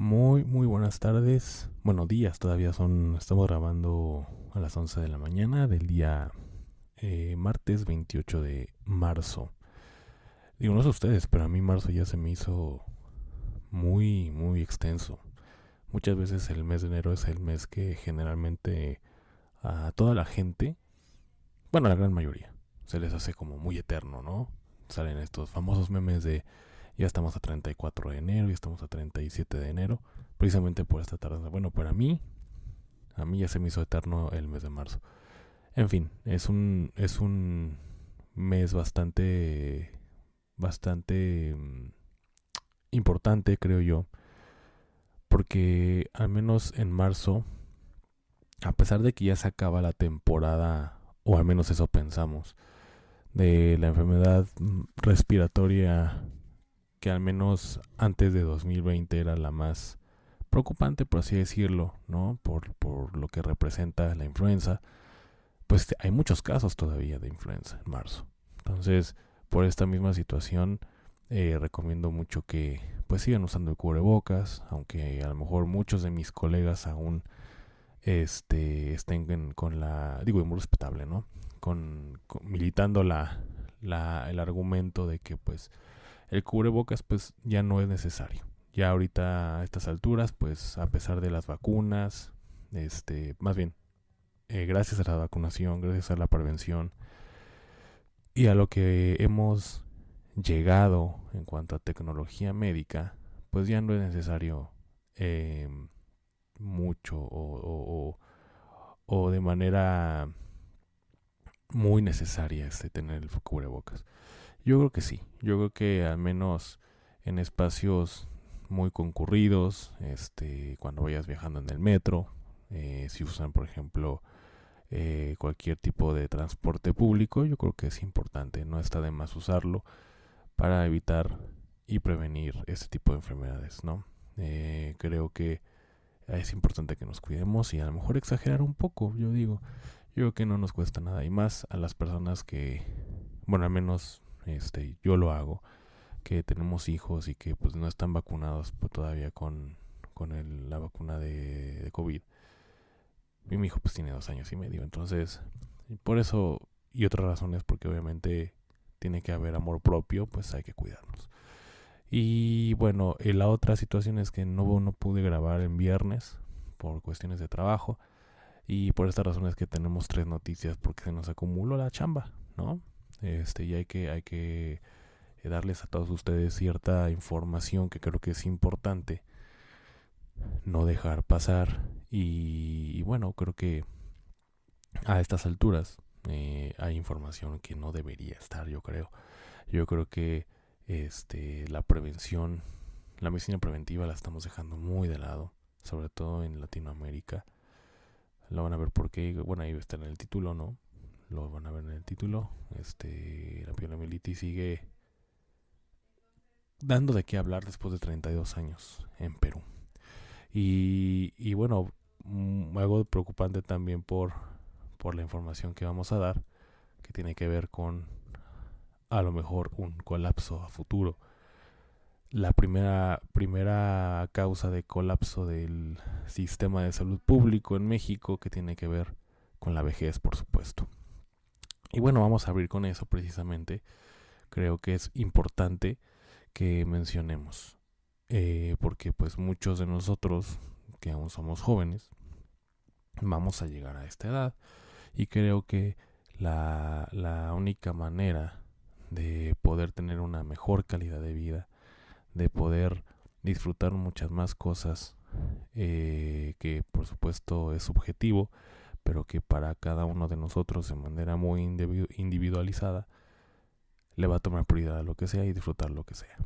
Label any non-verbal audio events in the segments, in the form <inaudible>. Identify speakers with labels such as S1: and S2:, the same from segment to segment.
S1: Muy, muy buenas tardes. Bueno, días todavía son, estamos grabando a las 11 de la mañana del día eh, martes 28 de marzo. Digo, no sé ustedes, pero a mí marzo ya se me hizo muy, muy extenso. Muchas veces el mes de enero es el mes que generalmente a toda la gente, bueno, la gran mayoría, se les hace como muy eterno, ¿no? Salen estos famosos memes de ya estamos a 34 de enero, ya estamos a 37 de enero, precisamente por esta tardanza. Bueno, para mí, a mí ya se me hizo eterno el mes de marzo. En fin, es un, es un mes bastante, bastante mm, importante, creo yo, porque al menos en marzo, a pesar de que ya se acaba la temporada, o al menos eso pensamos, de la enfermedad mm, respiratoria que al menos antes de 2020 era la más preocupante, por así decirlo, ¿no? Por, por lo que representa la influenza, pues hay muchos casos todavía de influenza en marzo. Entonces, por esta misma situación, eh, recomiendo mucho que pues sigan usando el cubrebocas, aunque a lo mejor muchos de mis colegas aún este, estén con la, digo, muy respetable, ¿no? Con, militando la, la, el argumento de que pues el cubrebocas pues ya no es necesario. Ya ahorita a estas alturas, pues a pesar de las vacunas, este, más bien, eh, gracias a la vacunación, gracias a la prevención y a lo que hemos llegado en cuanto a tecnología médica, pues ya no es necesario eh, mucho o, o, de manera muy necesaria este tener el cubrebocas. Yo creo que sí. Yo creo que al menos en espacios muy concurridos, este, cuando vayas viajando en el metro, eh, si usan, por ejemplo, eh, cualquier tipo de transporte público, yo creo que es importante. No está de más usarlo para evitar y prevenir este tipo de enfermedades, ¿no? Eh, creo que es importante que nos cuidemos y a lo mejor exagerar un poco, yo digo. Yo creo que no nos cuesta nada y más a las personas que, bueno, al menos este, yo lo hago, que tenemos hijos y que pues no están vacunados todavía con, con el, la vacuna de, COVID. Y mi hijo pues tiene dos años y medio, entonces por eso y otras razones porque obviamente tiene que haber amor propio, pues hay que cuidarnos. Y bueno, eh, la otra situación es que no, no pude grabar en viernes por cuestiones de trabajo. Y por esta razón es que tenemos tres noticias porque se nos acumuló la chamba, ¿no? Este, y hay que, hay que eh, darles a todos ustedes cierta información que creo que es importante no dejar pasar. Y, bueno, creo que a estas alturas eh, hay información que no debería estar, yo creo. Yo creo que este, la prevención, la medicina preventiva la estamos dejando muy de lado, sobre todo en Latinoamérica. Lo van a ver porque, bueno, ahí está en el título, ¿no? Lo van a ver en el título. Este, la poliomielitis sigue dando de qué hablar después de 32 años en Perú. Y, y bueno, mm, algo preocupante también por, por la información que vamos a dar, que tiene que ver con a lo mejor un colapso a futuro. La primera, primera causa de colapso del sistema de salud público en México que tiene que ver con la vejez, por supuesto. Y bueno, vamos a abrir con eso precisamente. Creo que es importante que mencionemos. Eh, porque pues muchos de nosotros, que aún somos jóvenes, vamos a llegar a esta edad. Y creo que la, la única manera de poder tener una mejor calidad de vida, de poder disfrutar muchas más cosas, eh, que por supuesto es subjetivo, pero que para cada uno de nosotros de manera muy individualizada le va a tomar prioridad a lo que sea y disfrutar lo que sea.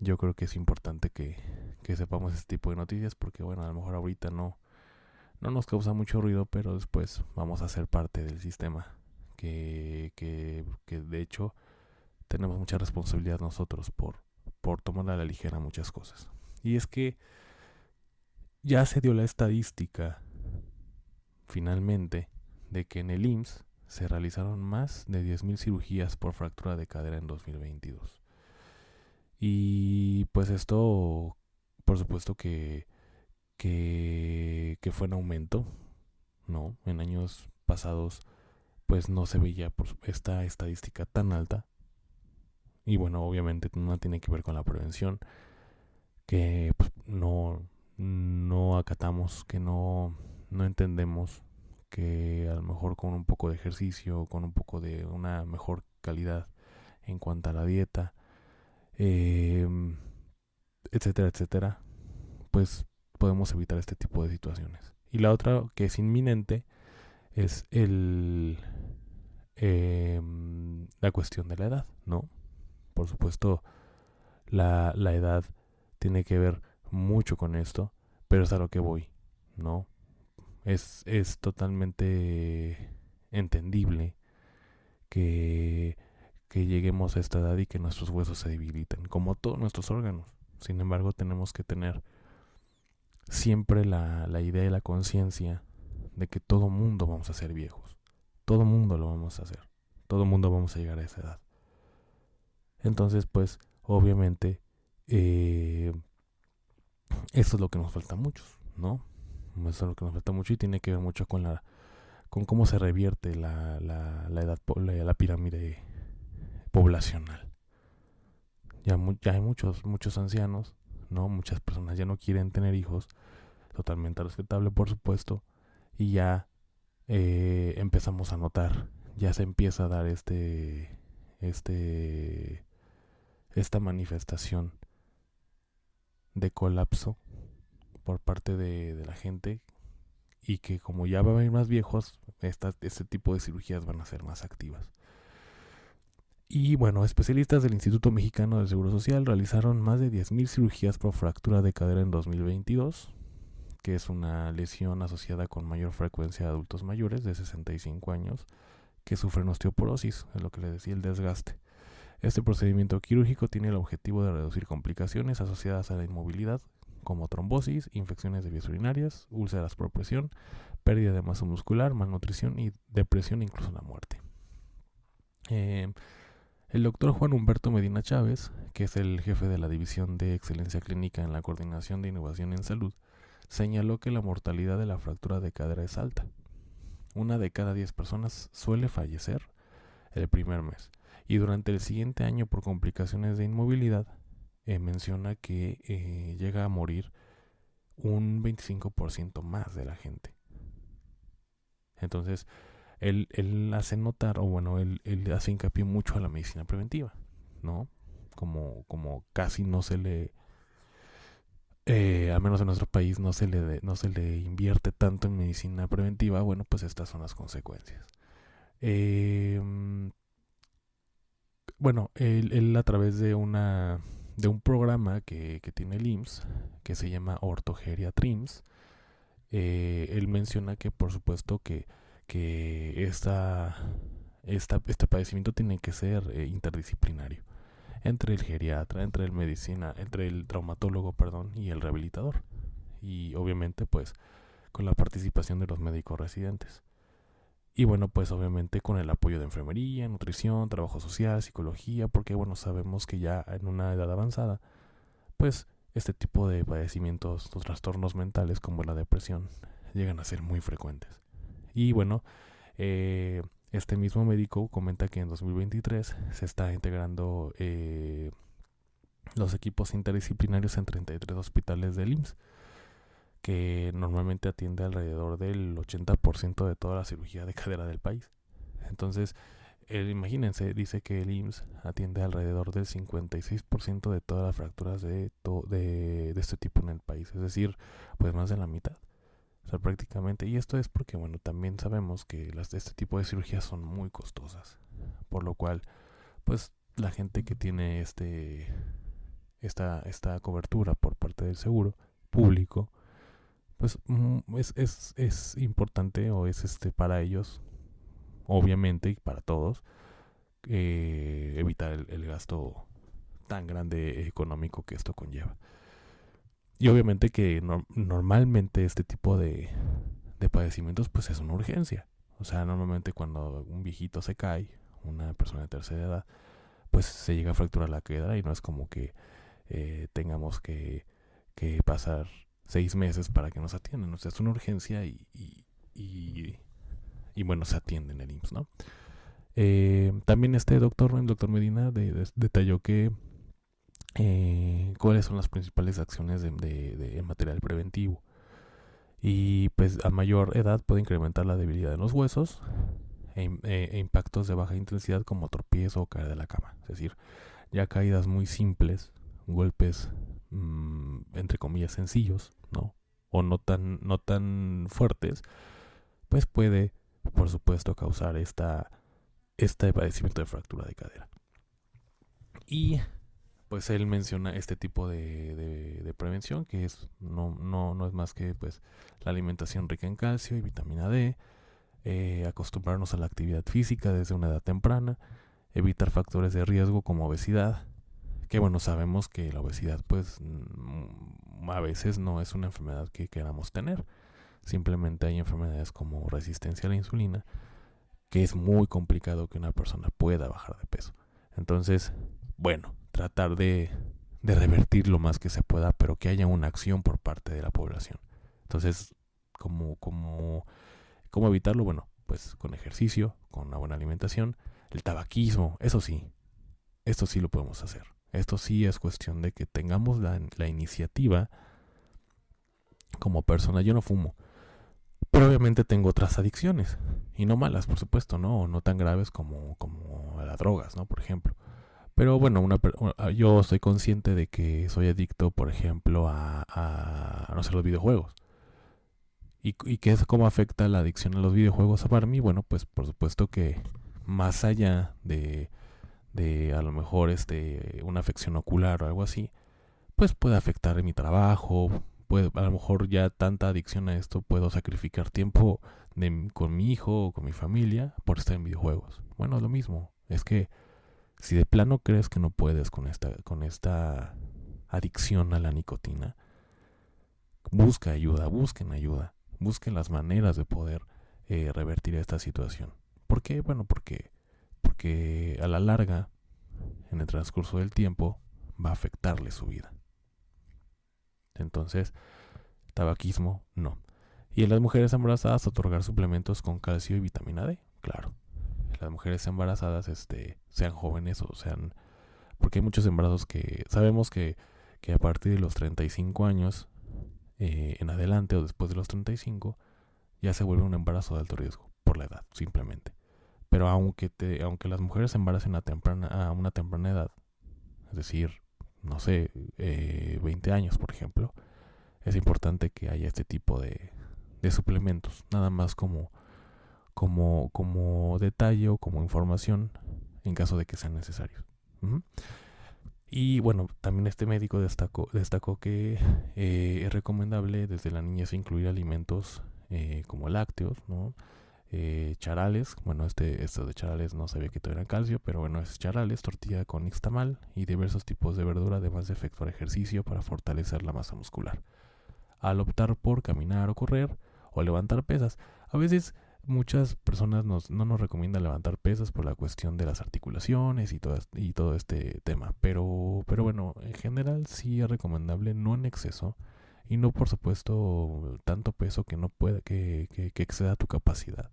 S1: Yo creo que es importante que, que sepamos este tipo de noticias porque bueno, a lo mejor ahorita no, no nos causa mucho ruido, pero después vamos a ser parte del sistema que, que, que de hecho tenemos mucha responsabilidad nosotros por, por tomar a la ligera muchas cosas. Y es que ya se dio la estadística finalmente de que en el IMSS se realizaron más de 10.000 cirugías por fractura de cadera en 2022. Y pues esto, por supuesto que, que, fue en aumento, ¿no? En años pasados pues no se veía esta estadística tan alta. Y bueno, obviamente no tiene que ver con la prevención, que pues, no, no acatamos, que no, no entendemos que a lo mejor con un poco de ejercicio, con un poco de una mejor calidad en cuanto a la dieta, em, etcétera, etcétera, pues podemos evitar este tipo de situaciones. Y la otra que es inminente es el em, la cuestión de la edad, ¿no? Por supuesto, la, la edad tiene que ver mucho con esto, pero es a lo que voy, ¿no? Es, es totalmente entendible que, que lleguemos a esta edad y que nuestros huesos se debiliten, como todos nuestros órganos. Sin embargo, tenemos que tener siempre la, la idea y la conciencia de que todo mundo vamos a ser viejos. Todo mundo lo vamos a hacer. Todo mundo vamos a llegar a esa edad. Entonces, pues, obviamente, eh, eso es lo que nos falta muchos, ¿no? Es lo que nos falta mucho y tiene que ver mucho con la con cómo se revierte la, la, la edad la pirámide poblacional. Ya, ya hay muchos, muchos ancianos, ¿no? Muchas personas ya no quieren tener hijos. Totalmente respetable, por supuesto. Y ya eh, empezamos a notar, ya se empieza a dar este, este, esta manifestación de colapso por parte de, la gente y que como ya van a ir más viejos, este tipo de cirugías van a ser más activas. Y bueno, especialistas del Instituto Mexicano del Seguro Social realizaron más de 10.000 cirugías por fractura de cadera en 2022, que es una lesión asociada con mayor frecuencia de adultos mayores de 65 años que sufren osteoporosis, es lo que le decía el desgaste. Este procedimiento quirúrgico tiene el objetivo de reducir complicaciones asociadas a la inmovilidad, como trombosis, infecciones de vías urinarias, úlceras por presión, pérdida de masa muscular, malnutrición y depresión, incluso la muerte. Eh, el doctor Juan Humberto Medina Chávez, que es el jefe de la División de Excelencia Clínica en la Coordinación de Innovación en Salud, señaló que la mortalidad de la fractura de cadera es alta. Una de cada diez personas suele fallecer el primer mes y durante el siguiente año por complicaciones de inmovilidad eh, menciona que eh, llega a morir un 25% más de la gente. Entonces, él, él, hace notar, o bueno, él, él, hace hincapié mucho a la medicina preventiva, ¿no? Como, como casi no se le, eh, menos en nuestro país, no se, le no se le invierte tanto en medicina preventiva, bueno, pues estas son las consecuencias. Eh, bueno, él, a través de una de un programa que, tiene el IMSS, que se llama Ortogeria Trims, eh, él menciona que por supuesto que, que esta, esta, este padecimiento tiene que ser eh, interdisciplinario entre el geriatra, entre el medicina, entre el traumatólogo, perdón, y el rehabilitador. Y obviamente pues con la participación de los médicos residentes. Y bueno, pues obviamente con el apoyo de enfermería, nutrición, trabajo social, psicología, porque bueno, sabemos que ya en una edad avanzada, pues este tipo de padecimientos, los trastornos mentales como la depresión, llegan a ser muy frecuentes. Y bueno, eh, este mismo médico comenta que en 2023 se está integrando eh, los equipos interdisciplinarios en 33 hospitales del IMSS que normalmente atiende alrededor del 80% de toda la cirugía de cadera del país. Entonces, imagínense, dice que el IMSS atiende alrededor del 56% de todas las fracturas de, de, de, este tipo en el país, es decir, pues más de la mitad. O sea, prácticamente. Y esto es porque, bueno, también sabemos que las de este tipo de cirugías son muy costosas. Por lo cual, pues la gente que tiene este esta, esta cobertura por parte del seguro público, pues mm, es, es, es importante o es este para ellos, obviamente, y para todos, eh, evitar el, gasto tan grande económico que esto conlleva. Y obviamente que normalmente este tipo de, de padecimientos pues es una urgencia. O sea, normalmente cuando un viejito se cae, una persona de tercera edad, pues se llega a fracturar la queda y no es como que eh, tengamos que, que, pasar seis meses para que nos atiendan. O sea, es una urgencia y, y, y, bueno, se atiende en el IMSS, ¿no? Eh, también este doctor, el doctor Medina, detalló que eh, cuáles son las principales acciones de, de, material preventivo. Y pues a mayor edad puede incrementar la debilidad de los huesos e, e, impactos de baja intensidad como tropiezo o caer de la cama. Es decir, ya caídas muy simples, golpes mm, entre comillas sencillos, ¿no? O no tan, no tan fuertes, pues puede, por supuesto, causar esta este padecimiento de fractura de cadera. Y pues él menciona este tipo de, prevención que es no, no, no, es más que pues la alimentación rica en calcio y vitamina D, eh, acostumbrarnos a la actividad física desde una edad temprana, evitar factores de riesgo como obesidad, que bueno, sabemos que la obesidad pues mm, a veces no es una enfermedad que queramos tener, simplemente hay enfermedades como resistencia a la insulina, que es muy complicado que una persona pueda bajar de peso. Entonces, bueno, tratar de, de revertir lo más que se pueda, pero que haya una acción por parte de la población. Entonces, ¿cómo, cómo, cómo evitarlo? Bueno, pues con ejercicio, con una buena alimentación, el tabaquismo, eso sí, esto sí lo podemos hacer. Esto sí es cuestión de que tengamos la, iniciativa como persona. Yo no fumo, pero obviamente tengo otras adicciones. Y no malas, por supuesto, ¿no? No tan graves como, como las drogas, ¿no? Por ejemplo. Pero bueno, una, yo soy consciente de que soy adicto, por ejemplo, a, a no sé, los videojuegos. ¿Y, y qué es cómo afecta la adicción a los videojuegos para mí? Bueno, pues por supuesto que más allá de, de a lo mejor este, una afección ocular o algo así, pues puede afectar mi trabajo, a lo mejor ya tanta adicción a esto, puedo sacrificar tiempo con mi hijo o con mi familia por estar en videojuegos. Bueno, es lo mismo. Es que si de plano crees que no puedes con esta, con esta adicción a la nicotina, busca ayuda, busquen ayuda, busquen las maneras de poder eh, revertir esta situación. ¿Por qué? Bueno, porque, porque a la larga, en el transcurso del tiempo, va a afectarle su vida. Entonces, tabaquismo, no. Y en las mujeres embarazadas, otorgar suplementos con calcio y vitamina D, claro. Las mujeres embarazadas, este, sean jóvenes o sean... Porque hay muchos embarazos que sabemos que, que a partir de los 35 años eh, en adelante o después de los 35 ya se vuelve un embarazo de alto riesgo por la edad, simplemente. Pero aunque, te, aunque las mujeres se embaracen a, temprana, a una temprana edad, es decir, no sé, eh, 20 años, por ejemplo, es importante que haya este tipo de, de suplementos, nada más como, como, como detalle o como información en caso de que sean necesarios. Y bueno, también este médico destacó, destacó que eh, es recomendable desde la niñez incluir alimentos eh, como lácteos, ¿no? Eh, charales, bueno, este, esto de charales no sabía que tuvieran calcio, pero bueno, es charales, tortilla con nixtamal y diversos tipos de verdura, además de efectuar ejercicio para fortalecer la masa muscular. Al optar por caminar o correr o levantar pesas, a veces muchas personas nos, no nos recomiendan levantar pesas por la cuestión de las articulaciones y todo, y todo este tema, pero, pero bueno, en general sí es recomendable, no en exceso, y no por supuesto tanto peso que no pueda que, que exceda tu capacidad.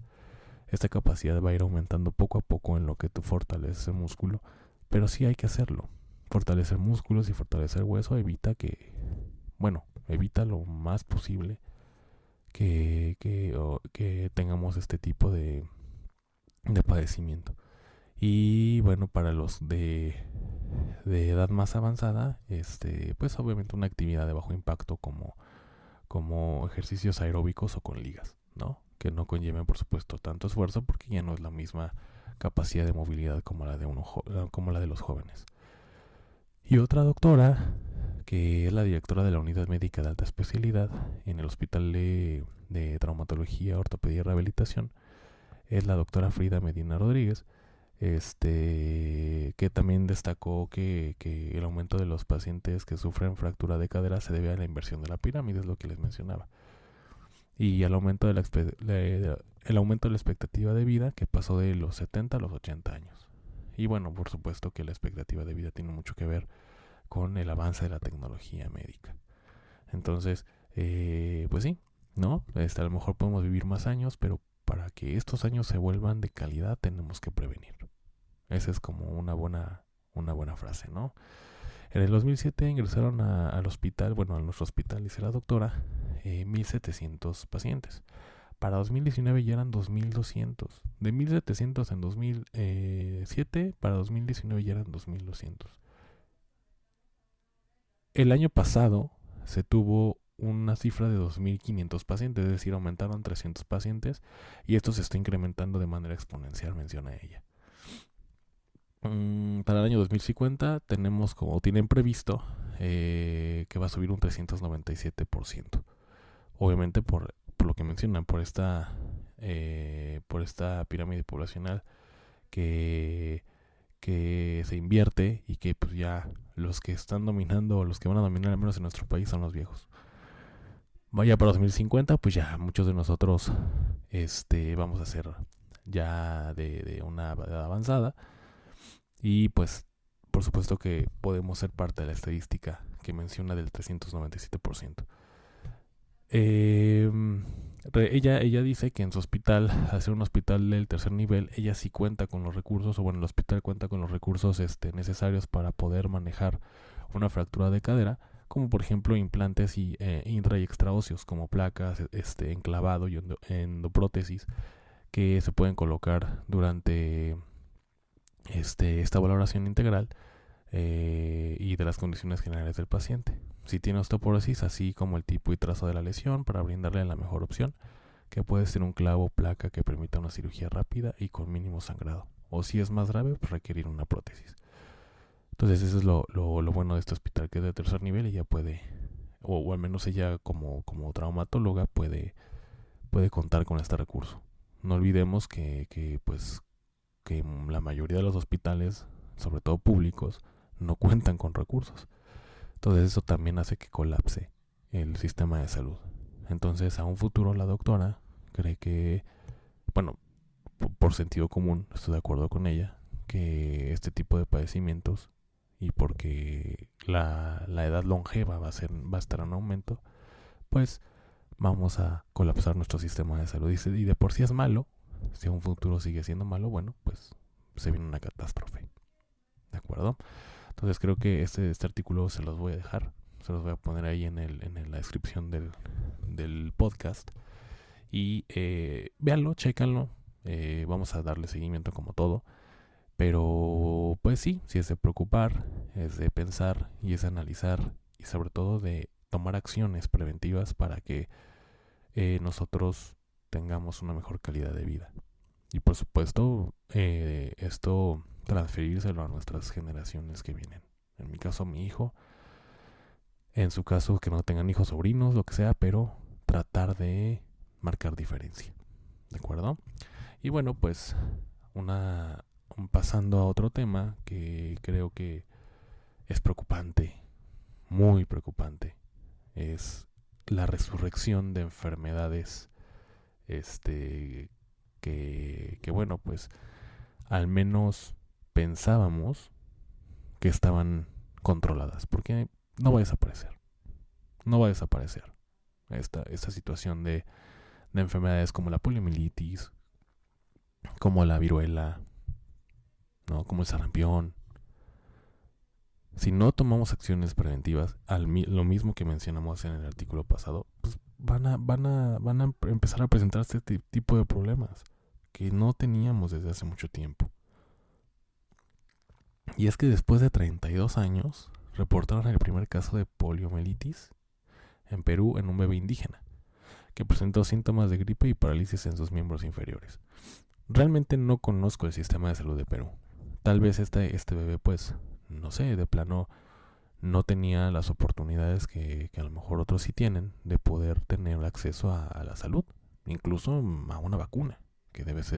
S1: Esta capacidad va a ir aumentando poco a poco en lo que tú fortaleces el músculo, pero sí hay que hacerlo. Fortalecer músculos y fortalecer hueso evita que, bueno, evita lo más posible que, que, tengamos este tipo de, de padecimiento. Y bueno, para los de, de edad más avanzada, este, pues obviamente una actividad de bajo impacto como, como ejercicios aeróbicos o con ligas, ¿no? Que no conlleven por supuesto tanto esfuerzo porque ya no es la misma capacidad de movilidad como la de, uno, como la de los jóvenes. Y otra doctora, que es la directora de la Unidad Médica de Alta Especialidad en el Hospital de, Traumatología, Ortopedia y Rehabilitación, es la doctora Frida Medina Rodríguez, este, que también destacó que, que, el aumento de los pacientes que sufren fractura de cadera se debe a la inversión de la pirámide, es lo que les mencionaba. Y al aumento de la, el aumento de la expectativa de vida que pasó de los 70 a los 80 años. Y bueno, por supuesto que la expectativa de vida tiene mucho que ver con el avance de la tecnología médica. Entonces, eh, pues sí, ¿no? Este, a lo mejor podemos vivir más años, pero para que estos años se vuelvan de calidad tenemos que prevenir. Esa es como una buena, una buena frase, ¿no? En el 2007 ingresaron al hospital, bueno, a nuestro hospital, dice la doctora, eh, 1.700 pacientes. Para 2019 ya eran 2.200. De 1.700 en 2007, para 2019 ya eran 2.200. El año pasado se tuvo una cifra de 2.500 pacientes, es decir, aumentaron 300 pacientes y esto se está incrementando de manera exponencial, menciona ella. Mm, para el año 2050 tenemos como tienen previsto eh, que va a subir un 397%. Obviamente por lo que mencionan, por esta, eh, por esta pirámide poblacional que, que se invierte y que pues ya los que están dominando los que van a dominar al menos en nuestro país son los viejos. Vaya para 2050, pues ya muchos de nosotros este, vamos a ser ya de, de una edad avanzada y pues por supuesto que podemos ser parte de la estadística que menciona del 397%. Eh, ella, ella dice que en su hospital, al ser un hospital del tercer nivel, ella sí cuenta con los recursos, o bueno, el hospital cuenta con los recursos este, necesarios para poder manejar una fractura de cadera, como por ejemplo implantes y, eh, intra y extraóseos, como placas, este, enclavado y endoprótesis, que se pueden colocar durante este, esta valoración integral eh, y de las condiciones generales del paciente si tiene osteoporosis, así como el tipo y trazo de la lesión para brindarle la mejor opción, que puede ser un clavo o placa que permita una cirugía rápida y con mínimo sangrado. O si es más grave, pues requerir una prótesis. Entonces eso es lo, bueno de este hospital, que es de tercer nivel y ya puede, o, al menos ella como, como traumatóloga puede, puede contar con este recurso. No olvidemos que, que, pues, que la mayoría de los hospitales, sobre todo públicos, no cuentan con recursos. Entonces eso también hace que colapse el sistema de salud. Entonces a un futuro la doctora cree que, bueno, por sentido común, estoy de acuerdo con ella, que este tipo de padecimientos y porque la, edad longeva va a, ser, va a estar en aumento, pues vamos a colapsar nuestro sistema de salud. Y, y de por sí es malo, si a un futuro sigue siendo malo, bueno, pues se viene una catástrofe. ¿De acuerdo? Entonces creo que este, este artículo se los voy a dejar. Se los voy a poner ahí en, el, en la descripción del, del podcast. Y eh, véanlo, chécanlo. Eh, vamos a darle seguimiento como todo. Pero pues sí, sí es de preocupar, es de pensar y es de analizar y sobre todo de tomar acciones preventivas para que eh, nosotros tengamos una mejor calidad de vida. Y por supuesto, eh, esto transferírselo a nuestras generaciones que vienen. En mi caso, a mi hijo. En su caso, que no tengan hijos, sobrinos, lo que sea, pero tratar de marcar diferencia. ¿De acuerdo? Y bueno, pues, una pasando a otro tema que creo que es preocupante, muy preocupante, es la resurrección de enfermedades este que, que bueno, pues al menos pensábamos que estaban controladas, porque no va a desaparecer. No va a desaparecer esta, esta situación de, de enfermedades como la poliomielitis, como la viruela, ¿no? como el sarampión. Si no tomamos acciones preventivas, lo mismo que mencionamos en el artículo pasado, pues van a, van a, van a empezar a presentar este tipo de problemas que no teníamos desde hace mucho tiempo. Y es que después de 32 años reportaron el primer caso de poliomielitis en Perú en un bebé indígena, que presentó síntomas de gripe y parálisis en sus miembros inferiores. realmente no conozco el sistema de salud de Perú. Tal vez este, este bebé, pues, no sé, de plano no tenía las oportunidades que, que a lo mejor otros sí tienen de poder tener acceso a, a la salud, incluso a una vacuna, que debe ser.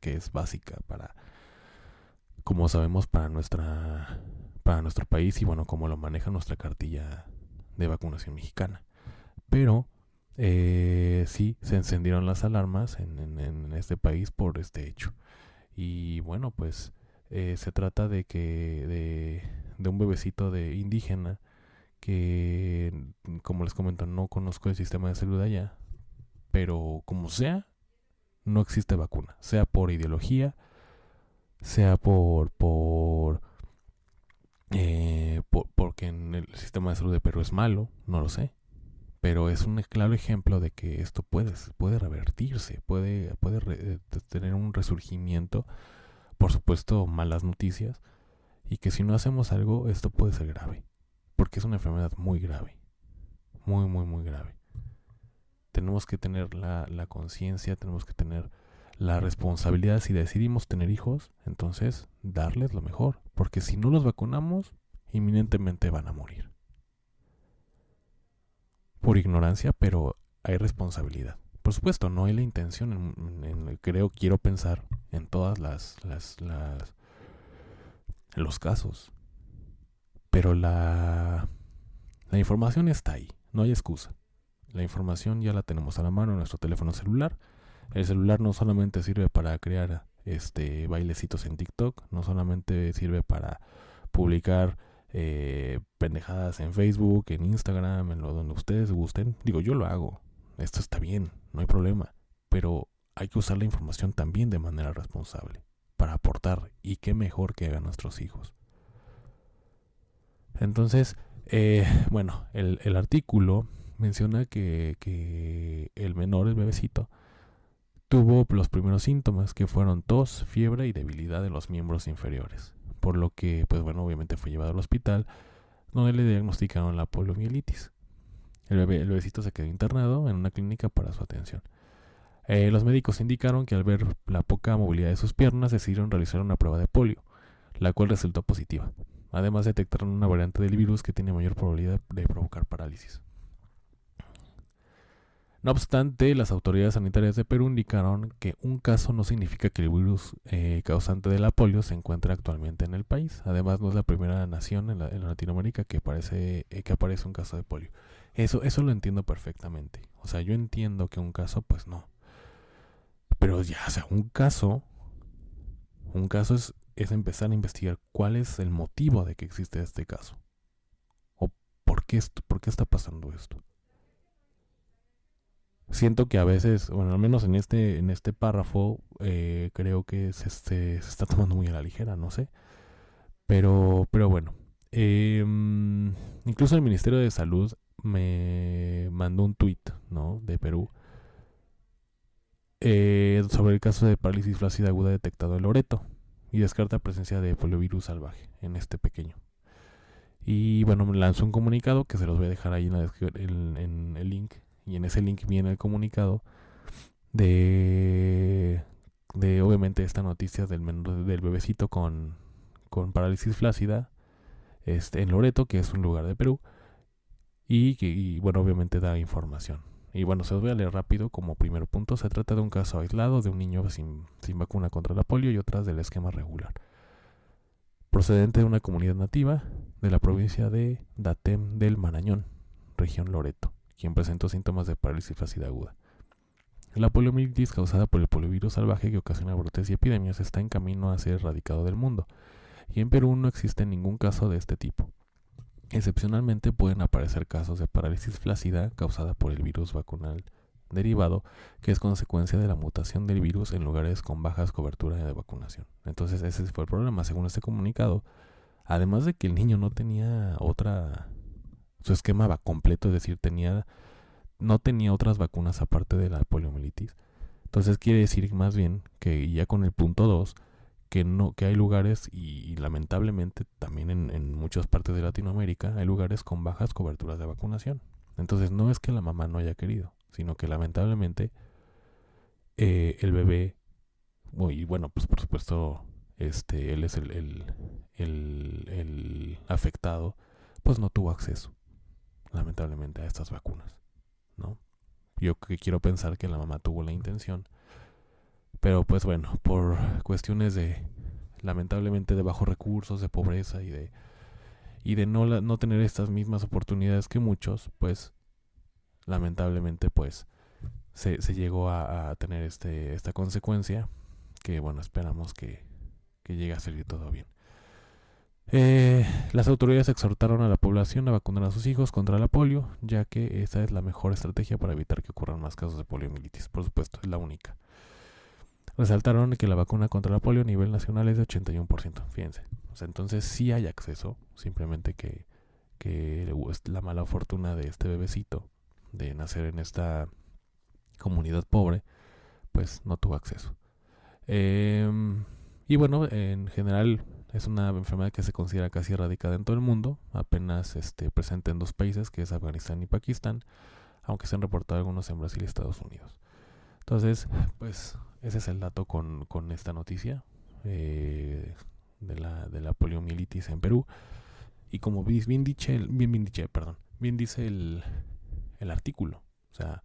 S1: que es básica para, como sabemos, para nuestra, para nuestro país y bueno, como lo maneja nuestra cartilla de vacunación mexicana. Pero eh, sí, se encendieron las alarmas en, en, este país por este hecho. Y bueno, pues eh, se trata de que de un bebecito de indígena que, como les comento, no conozco el sistema de salud allá, pero como sea, no existe vacuna, sea por ideología, sea por por, eh, por porque en el sistema de salud de Perú es malo, no lo sé, pero es un claro ejemplo de que esto puede, puede revertirse, puede, puede re, tener un resurgimiento, por supuesto malas noticias, y que si no hacemos algo esto puede ser grave, porque es una enfermedad muy grave, muy, muy, muy grave tenemos que tener la, la conciencia, tenemos que tener la responsabilidad. Si decidimos tener hijos, entonces darles lo mejor. Porque si no los vacunamos, inminentemente van a morir. Por ignorancia, pero hay responsabilidad. Por supuesto, no hay la intención, en, en, en, creo, quiero pensar en todas las, las, las los casos. Pero la, la información está ahí, no hay excusa. La información ya la tenemos a la mano en nuestro teléfono celular. El celular no solamente sirve para crear este bailecitos en TikTok, no solamente sirve para publicar eh, pendejadas en Facebook, en Instagram, en lo donde ustedes gusten. Digo, yo lo hago. Esto está bien, no hay problema. Pero hay que usar la información también de manera responsable para aportar. Y qué mejor que hagan nuestros hijos. Entonces, eh, bueno, el, el artículo menciona que, que el menor, el bebecito, tuvo los primeros síntomas que fueron tos, fiebre y debilidad de los miembros inferiores. Por lo que, pues bueno, obviamente fue llevado al hospital donde le diagnosticaron la poliomielitis. El, bebé, el bebecito se quedó internado en una clínica para su atención. Eh, los médicos indicaron que al ver la poca movilidad de sus piernas decidieron realizar una prueba de polio, la cual resultó positiva. Además detectaron una variante del virus que tiene mayor probabilidad de provocar parálisis. No obstante, las autoridades sanitarias de Perú indicaron que un caso no significa que el virus eh, causante de la polio se encuentre actualmente en el país. Además, no es la primera nación en, la, en Latinoamérica que, aparece, eh, que aparece un caso de polio. Eso, eso lo entiendo perfectamente. O sea, yo entiendo que un caso, pues no. Pero ya, o sea, un caso, un caso es, es empezar a investigar cuál es el motivo de que existe este caso. O por qué, por qué está pasando esto siento que a veces, bueno, al menos en este, en este párrafo, eh, creo que se, se, se, está tomando muy a la ligera, no sé. Pero, pero bueno. Eh, incluso el Ministerio de Salud me mandó un tweet, ¿no? De Perú. Eh, sobre el caso de parálisis flácida aguda detectado en Loreto. Y descarta presencia de poliovirus salvaje en este pequeño. Y bueno, me lanzó un comunicado que se los voy a dejar ahí en, la, en, en el link y en ese link viene el comunicado de, de obviamente esta noticia del, del bebecito con, con parálisis flácida este, en Loreto, que es un lugar de Perú, y bueno, obviamente da información. Y bueno, se los voy a leer rápido como primer punto. Se trata de un caso aislado de un niño sin, sin vacuna contra la polio y otras del esquema regular. Procedente de una comunidad nativa de la provincia de Datem del Marañón, región Loreto, quien presentó síntomas de parálisis flácida aguda. La poliomielitis causada por el poliovirus salvaje que ocasiona brotes y epidemias está en camino a ser erradicado del mundo, y en Perú no existe ningún caso de este tipo. Excepcionalmente pueden aparecer casos de parálisis flácida causada por el virus vacunal derivado, que es consecuencia de la mutación del virus en lugares con bajas coberturas de vacunación. Entonces ese fue el problema, según este comunicado. Además de que el niño no tenía otra, su esquema va completo, es decir, tenía, no tenía otras vacunas aparte de la poliomielitis. Entonces quiere decir más bien que ya con el punto 2, que no que hay lugares y, lamentablemente también en, muchas partes de Latinoamérica hay lugares con bajas coberturas de vacunación. Entonces no es que la mamá no haya querido, sino que lamentablemente eh, el bebé y bueno pues por supuesto este él es el, afectado pues no tuvo acceso lamentablemente a estas vacunas, ¿no? Yo que quiero pensar que la mamá tuvo la intención pero pues bueno, por cuestiones de, lamentablemente, de bajos recursos, de pobreza y de, y de no, no tener estas mismas oportunidades que muchos, pues lamentablemente pues se, se llegó a, tener este, esta consecuencia que bueno, esperamos que, que llegue a salir todo bien. Eh, las autoridades exhortaron a la población a vacunar a sus hijos contra la polio, ya que esa es la mejor estrategia para evitar que ocurran más casos de poliomielitis. Por supuesto, es la única. Resaltaron que la vacuna contra la polio a nivel nacional es de 81%, fíjense. O sea, entonces sí hay acceso, simplemente que, que la mala fortuna de este bebecito de nacer en esta comunidad pobre, pues no tuvo acceso. Em, y bueno, en general es una enfermedad que se considera casi erradicada en todo el mundo, apenas este, presente en dos países, que es Afganistán y Pakistán, aunque se han reportado algunos en Brasil y Estados Unidos. Entonces, pues ese es el dato con, con esta noticia eh, de, la, de la poliomielitis en Perú. Y como bien, dice, bien, bien, dice, perdón, bien dice el, el artículo, o sea,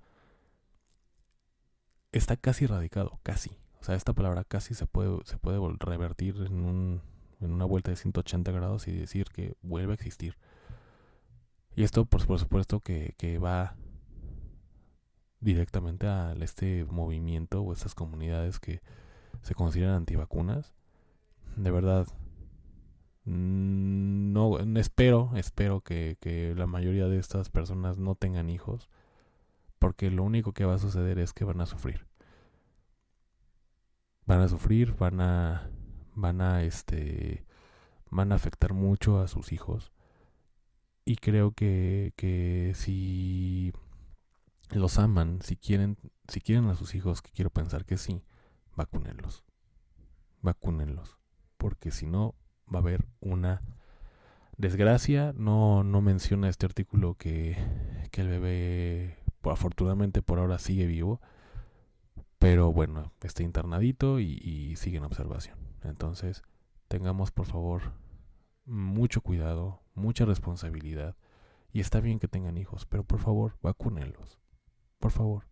S1: está casi erradicado, casi. O sea, esta palabra casi se puede, se puede revertir en, un, en una vuelta de 180 grados y decir que vuelve a existir. Y esto, por, supuesto, que, que va directamente a este movimiento o estas comunidades que se consideran antivacunas. De verdad, mm, no espero, espero que, que la mayoría de estas personas no tengan hijos, porque lo único que va a suceder es que van a sufrir. Van a sufrir, van a van a este van a afectar mucho a sus hijos. Y creo que, que si los aman, si quieren, si quieren a sus hijos, que quiero pensar que sí, vacúnenlos. Vacúnenlos. Porque si no, va a haber una desgracia. No, no menciona este artículo que, que el bebé, afortunadamente por ahora sigue vivo. Pero bueno, está internadito y, y sigue en observación. Entonces, tengamos por favor mucho cuidado, mucha responsabilidad. Y está bien que tengan hijos, pero por favor, vacúnenlos. Por favor.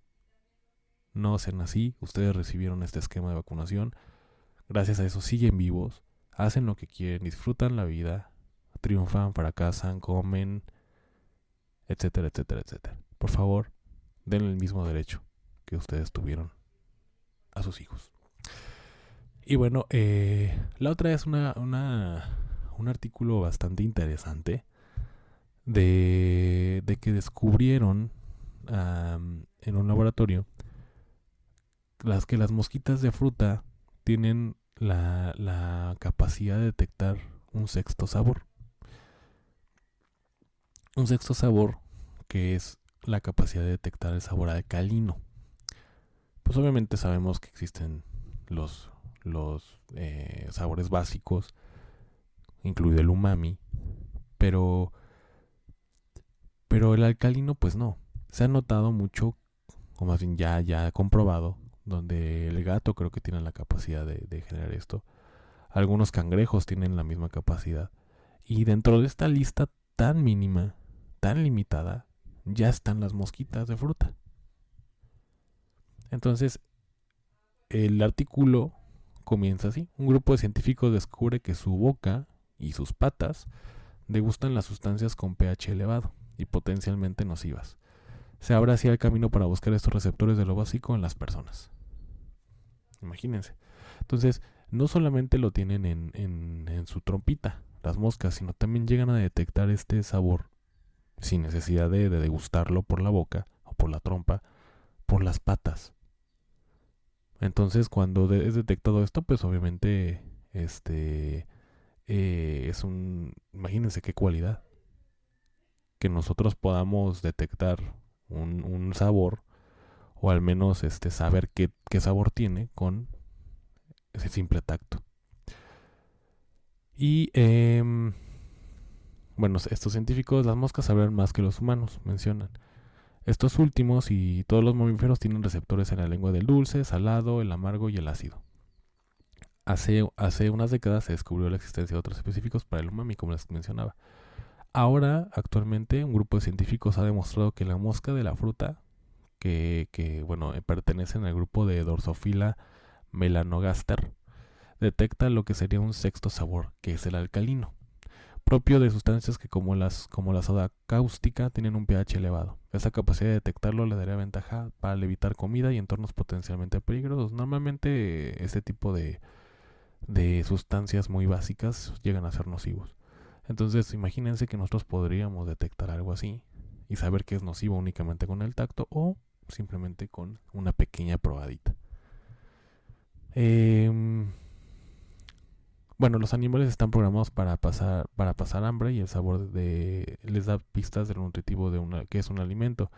S1: No sean así. Ustedes recibieron este esquema de vacunación. Gracias a eso siguen vivos. Hacen lo que quieren. Disfrutan la vida. Triunfan, fracasan, comen. Etcétera, etcétera, etcétera. Por favor, den el mismo derecho que ustedes tuvieron a sus hijos. Y bueno, eh, la otra es una, un artículo bastante interesante de, de que descubrieron en un laboratorio las que las mosquitas de fruta tienen la, la capacidad de detectar un sexto sabor. Un sexto sabor que es la capacidad de detectar el sabor alcalino. Pues obviamente sabemos que existen los, los eh, sabores básicos, incluido el umami, pero, pero el alcalino pues no se ha notado mucho, o más bien ya, ya comprobado, donde el gato creo que tiene la capacidad de, generar esto. Algunos cangrejos tienen la misma capacidad. Y dentro de esta lista tan mínima, tan limitada, ya están las mosquitas de fruta. Entonces, el artículo comienza así. Un grupo de científicos descubre que su boca y sus patas degustan las sustancias con pH elevado y potencialmente nocivas. Se abre así el camino para buscar estos receptores de lo básico en las personas. Imagínense. Entonces, no solamente lo tienen en, en, su trompita, las moscas, sino también llegan a detectar este sabor sin necesidad de, degustarlo por la boca o por la trompa, por las patas. Entonces, cuando es detectado esto, pues obviamente, este, eh, es un, imagínense qué cualidad, que nosotros podamos detectar un, sabor o al menos este saber qué, qué sabor tiene con ese simple tacto. Y em, bueno, estos científicos, las moscas saben más que los humanos, mencionan. Estos últimos y todos los mamíferos tienen receptores en la lengua del dulce, salado, el amargo y el ácido. Hace, hace unas décadas se descubrió la existencia de otros específicos para el umami, como les mencionaba. Ahora, actualmente, un grupo de científicos ha demostrado que la mosca de la fruta, que, que bueno, pertenecen al grupo de Dorsophila melanogaster, detecta lo que sería un sexto sabor, que es el alcalino, propio de sustancias que como, las, como la soda cáustica tienen un pH elevado. Esta capacidad de detectarlo le daría ventaja para evitar comida y entornos potencialmente peligrosos. Normalmente este tipo de, de sustancias muy básicas llegan a ser nocivos. Entonces imagínense que nosotros podríamos detectar algo así y saber que es nocivo únicamente con el tacto o simplemente con una pequeña probadita. Eh, bueno, los animales están programados para pasar, para pasar hambre y el sabor de les da pistas de lo nutritivo de una, que es un alimento.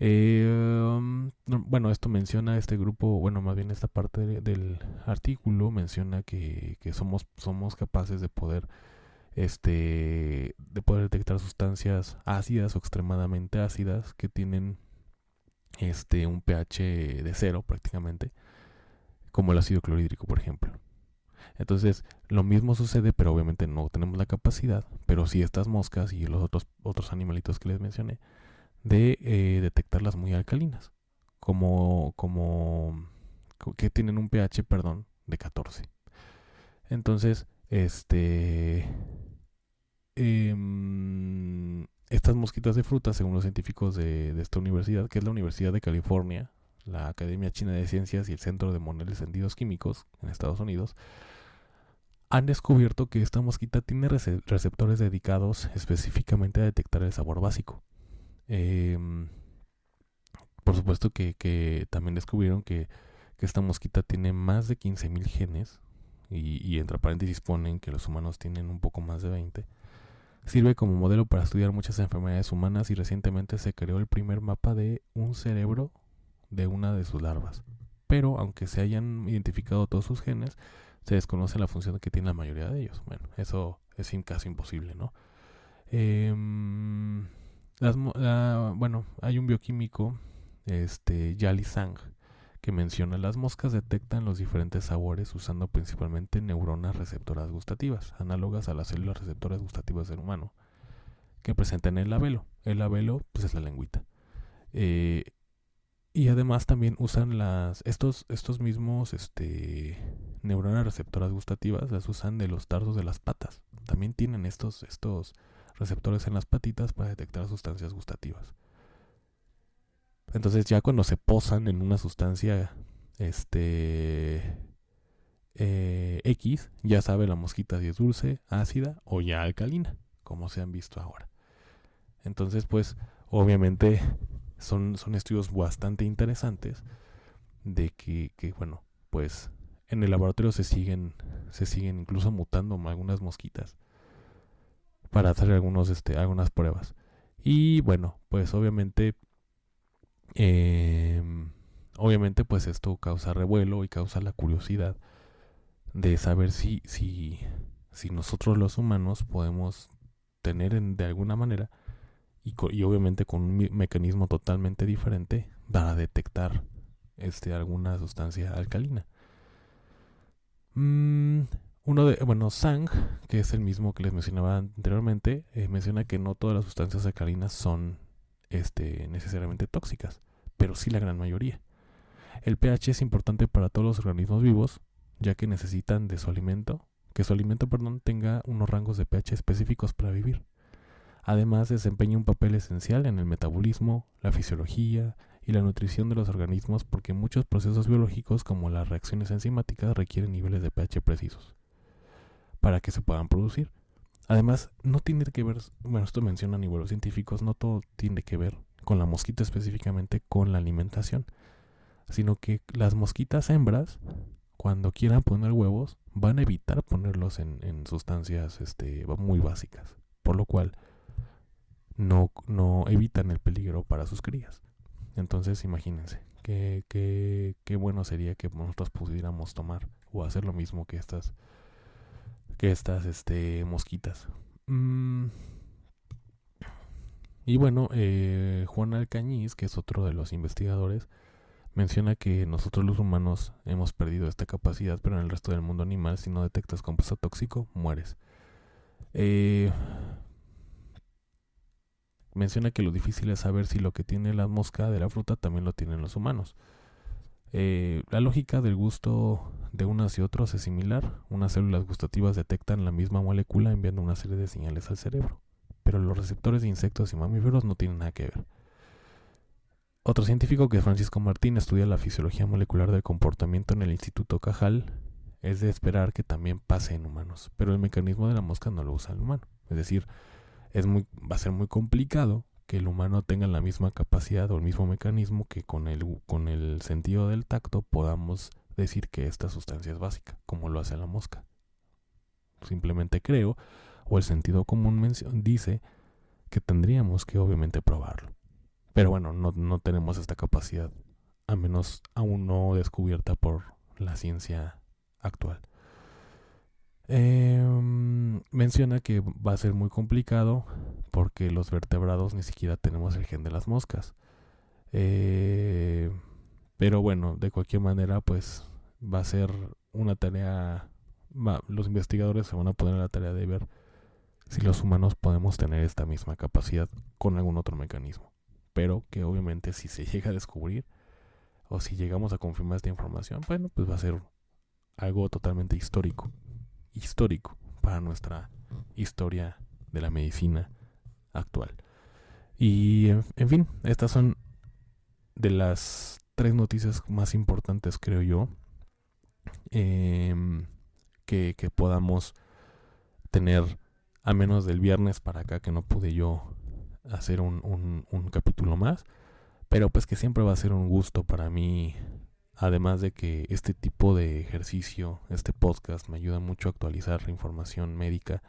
S1: Eh, bueno, esto menciona este grupo, bueno, más bien esta parte del artículo menciona que, que, somos, somos capaces de poder, este, de poder detectar sustancias ácidas o extremadamente ácidas que tienen, este, un pH de cero prácticamente como el ácido clorhídrico, por ejemplo. Entonces, lo mismo sucede, pero obviamente no tenemos la capacidad, pero sí estas moscas y los otros, otros animalitos que les mencioné, de eh, detectarlas muy alcalinas, como, como que tienen un pH, perdón, de 14. Entonces, este, em, estas mosquitas de fruta, según los científicos de, de esta universidad, que es la Universidad de California, la Academia China de Ciencias y el Centro de Moneles Encendidos Químicos en Estados Unidos, han descubierto que esta mosquita tiene receptores dedicados específicamente a detectar el sabor básico. Em, por supuesto que, también descubrieron que, esta mosquita tiene más de 15.000 genes y, y, entre paréntesis ponen que los humanos tienen un poco más de 20. Sirve como modelo para estudiar muchas enfermedades humanas y recientemente se creó el primer mapa de un cerebro de una de sus larvas. Pero aunque se hayan identificado todos sus genes, se desconoce la función que tiene la mayoría de ellos. Bueno, eso es casi imposible, ¿no? Em, bueno, hay un bioquímico, este, Yali Sang, que menciona las moscas detectan los diferentes sabores usando principalmente neuronas receptoras gustativas, análogas a las células receptoras gustativas del humano, que presentan el labelo. El labelo, pues es la lengüita. Eh, y además también usan las estos estos mismos este neuronas receptoras gustativas las usan de los tarsos de las patas. También tienen estos estos receptores en las patitas para detectar sustancias gustativas. Entonces ya cuando se posan en una sustancia este eh, X, ya sabe la mosquita si es dulce, ácida o ya alcalina, como se han visto ahora. Entonces, pues, obviamente son, son estudios bastante interesantes de que, que, bueno, pues en el laboratorio se siguen, se siguen incluso mutando algunas mosquitas para hacer algunos, este, algunas pruebas. Y bueno, pues obviamente, em, obviamente pues esto causa revuelo y causa la curiosidad de saber si, si, si nosotros los humanos podemos tener de alguna manera y, obviamente con un mecanismo totalmente diferente para detectar este, alguna sustancia alcalina. Mm, uno de, bueno, Sang, que es el mismo que les mencionaba anteriormente, eh, menciona que no todas las sustancias alcalinas son este, necesariamente tóxicas, pero sí la gran mayoría. El pH es importante para todos los organismos vivos, ya que necesitan de su alimento, que su alimento, perdón, tenga unos rangos de pH específicos para vivir. Además, desempeña un papel esencial en el metabolismo, la fisiología y la nutrición de los organismos porque muchos procesos biológicos como las reacciones enzimáticas requieren niveles de pH precisos para que se puedan producir. Además, no tiene que ver, bueno, esto menciona a niveles científicos, no todo tiene que ver con la mosquita específicamente con la alimentación, sino que las mosquitas hembras, cuando quieran poner huevos, van a evitar ponerlos en, en sustancias este, muy básicas, por lo cual no, no evitan el peligro para sus crías. Entonces, imagínense, qué, qué, qué bueno sería que nosotros pudiéramos tomar o hacer lo mismo que estas, que estas este, mosquitas. Mm. Y bueno, eh, Juan Alcañiz, que es otro de los investigadores, menciona que nosotros los humanos hemos perdido esta capacidad, pero en el resto del mundo animal, si no detectas compuesto tóxico, mueres. Eh, menciona que lo difícil es saber si lo que tiene la mosca de la fruta también lo tienen los humanos. Eh, la lógica del gusto de unas y otros es similar. Unas células gustativas detectan la misma molécula enviando una serie de señales al cerebro, pero los receptores de insectos y mamíferos no tienen nada que ver. Otro científico que es Francisco Martín estudia la fisiología molecular del comportamiento en el Instituto Cajal. Es de esperar que también pase en humanos, pero el mecanismo de la mosca no lo usa el humano. Es decir, es muy, va a ser muy complicado que el humano tenga la misma capacidad o el mismo mecanismo que con el, con el sentido del tacto podamos decir que esta sustancia es básica, como lo hace la mosca. Simplemente creo, o el sentido común dice que tendríamos que obviamente probarlo. Pero bueno, no, no tenemos esta capacidad, a menos aún no descubierta por la ciencia actual. Eh, menciona que va a ser muy complicado porque los vertebrados ni siquiera tenemos el gen de las moscas. Eh, pero bueno, de cualquier manera, pues va a ser una tarea. los investigadores se van a poner a la tarea de ver si los humanos podemos tener esta misma capacidad con algún otro mecanismo. Pero que obviamente si se <laughs> llega a descubrir o si llegamos a confirmar esta información, bueno, pues va a ser algo totalmente histórico histórico para nuestra historia de la medicina actual. Y en, fin, estas son de las tres noticias más importantes, creo yo, em, que, podamos tener a menos del viernes para acá que no pude yo hacer un, un capítulo más. Pero pues que siempre va a ser un gusto para mí Además de que este tipo de ejercicio, este podcast, me ayuda mucho a actualizar la información médica.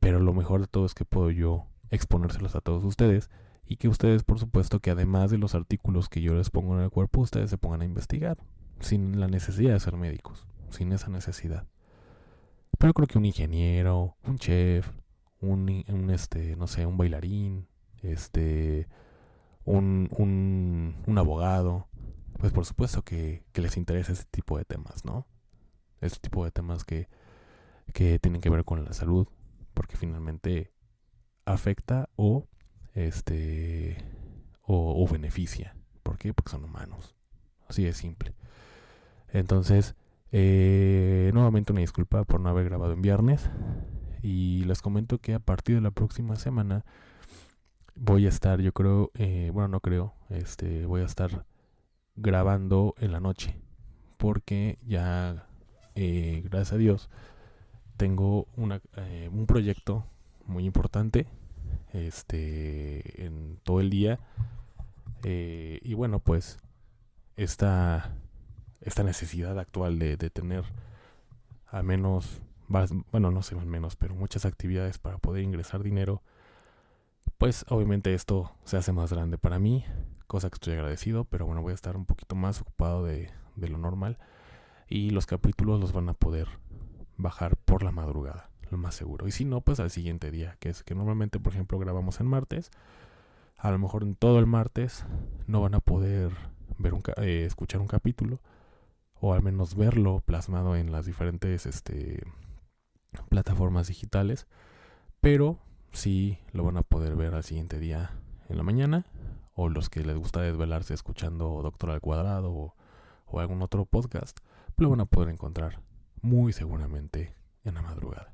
S1: Pero lo mejor de todo es que puedo yo exponérselos a todos ustedes y que ustedes, por supuesto, que además de los artículos que yo les pongo en el cuerpo, ustedes se pongan a investigar, sin la necesidad de ser médicos, sin esa necesidad. Pero creo que un ingeniero, un chef, un, un este, no sé, un bailarín, este, un, un, un abogado, pues por supuesto que, les interesa este tipo de temas, ¿no? Este tipo de temas que, que tienen que ver con la salud, porque finalmente afecta o este o, beneficia. ¿Por qué? Porque son humanos. Así de simple. Entonces, eh, nuevamente una disculpa por no haber grabado en viernes. Y les comento que a partir de la próxima semana voy a estar, yo creo, eh, bueno, no creo, este, voy a estar grabando en la noche. Porque ya, eh, gracias a Dios, tengo una, eh, un proyecto muy importante este, en todo el día. Eh, y bueno, pues esta, esta necesidad actual de, de tener al menos, bueno, no sé al menos, pero muchas actividades para poder ingresar dinero, pues obviamente esto se hace más grande para mí cosa que estoy agradecido, pero bueno, voy a estar un poquito más ocupado de, lo normal. Y los capítulos los van a poder bajar por la madrugada, lo más seguro. Y si no, pues al siguiente día, que es que normalmente, por ejemplo, grabamos en martes, a lo mejor en todo el martes no van a poder ver un, eh, escuchar un capítulo o al menos verlo plasmado en las diferentes este, plataformas digitales, pero sí lo van a poder ver al siguiente día en la mañana o los que les gusta desvelarse escuchando Doctor al Cuadrado o, algún otro podcast, lo van a poder encontrar muy seguramente en la madrugada.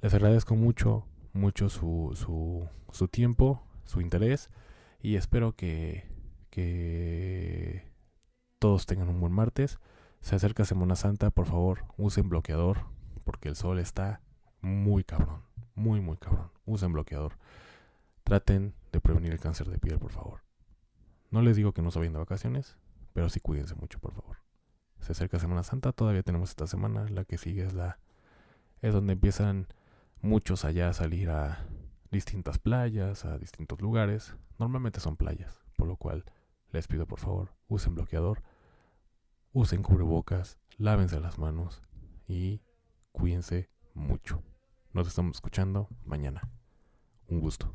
S1: Les agradezco mucho, mucho su, su, su tiempo, su interés y espero que, que todos tengan un buen martes. Se acerca Semana Santa, por favor, usen bloqueador porque el sol está muy cabrón, muy muy cabrón. Usen bloqueador. Traten de prevenir el cáncer de piel, por favor. No les digo que no se vayan de vacaciones, pero sí cuídense mucho, por favor. Se acerca Semana Santa, todavía tenemos esta semana, la que sigue es la es donde empiezan muchos allá a salir a distintas playas, a distintos lugares. Normalmente son playas, por lo cual les pido por favor, usen bloqueador, usen cubrebocas, lávense las manos y cuídense mucho. Nos estamos escuchando mañana. Un gusto.